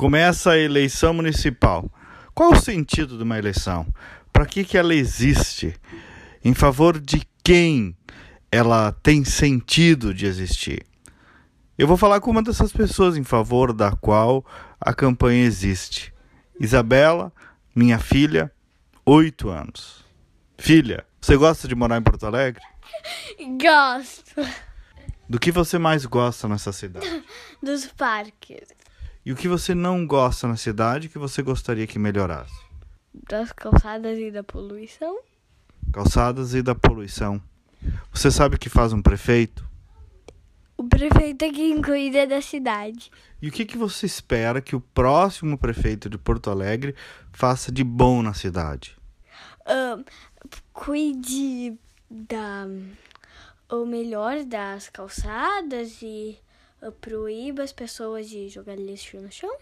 Começa a eleição municipal. Qual o sentido de uma eleição? Para que, que ela existe? Em favor de quem ela tem sentido de existir? Eu vou falar com uma dessas pessoas em favor da qual a campanha existe. Isabela, minha filha, oito anos. Filha, você gosta de morar em Porto Alegre? Gosto Do que você mais gosta nessa cidade? dos parques, E o que você não gosta na cidade que você gostaria que melhorasse? das calçadas e da poluição. Calçadas e da poluição. Você sabe o que faz um prefeito? O prefeito é quem cuida da cidade. E o que, que você espera que o próximo prefeito de Porto Alegre faça de bom na cidade? Ahn, cuide da o melhor das calçadas e proíba as pessoas de jogar lixo no chão.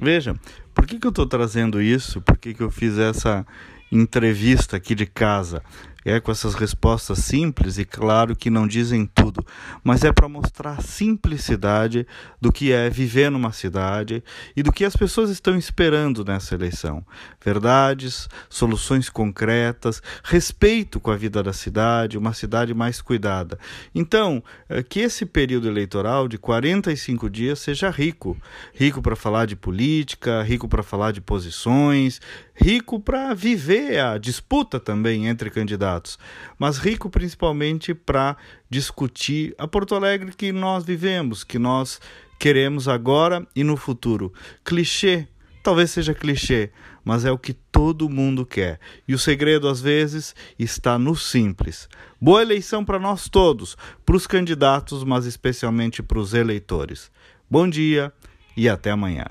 Veja, por que, que eu estou trazendo isso? Por que, que eu fiz essa entrevista aqui de casa? É com essas respostas simples e claro que não dizem tudo, mas é para mostrar a simplicidade do que é viver numa cidade e do que as pessoas estão esperando nessa eleição. Verdades, soluções concretas, respeito com a vida da cidade, uma cidade mais cuidada. Então, eh, que esse período eleitoral de 45 dias seja rico, rico para falar de política, rico para falar de posições, rico para viver a disputa também entre candidatos, mas rico principalmente para discutir a Porto Alegre que nós vivemos, que nós queremos agora e no futuro. Clichê, talvez seja clichê, mas é o que todo mundo quer. E o segredo, às vezes, está no simples. Boa eleição para nós todos, para os candidatos, mas especialmente para os eleitores. Bom dia e até amanhã.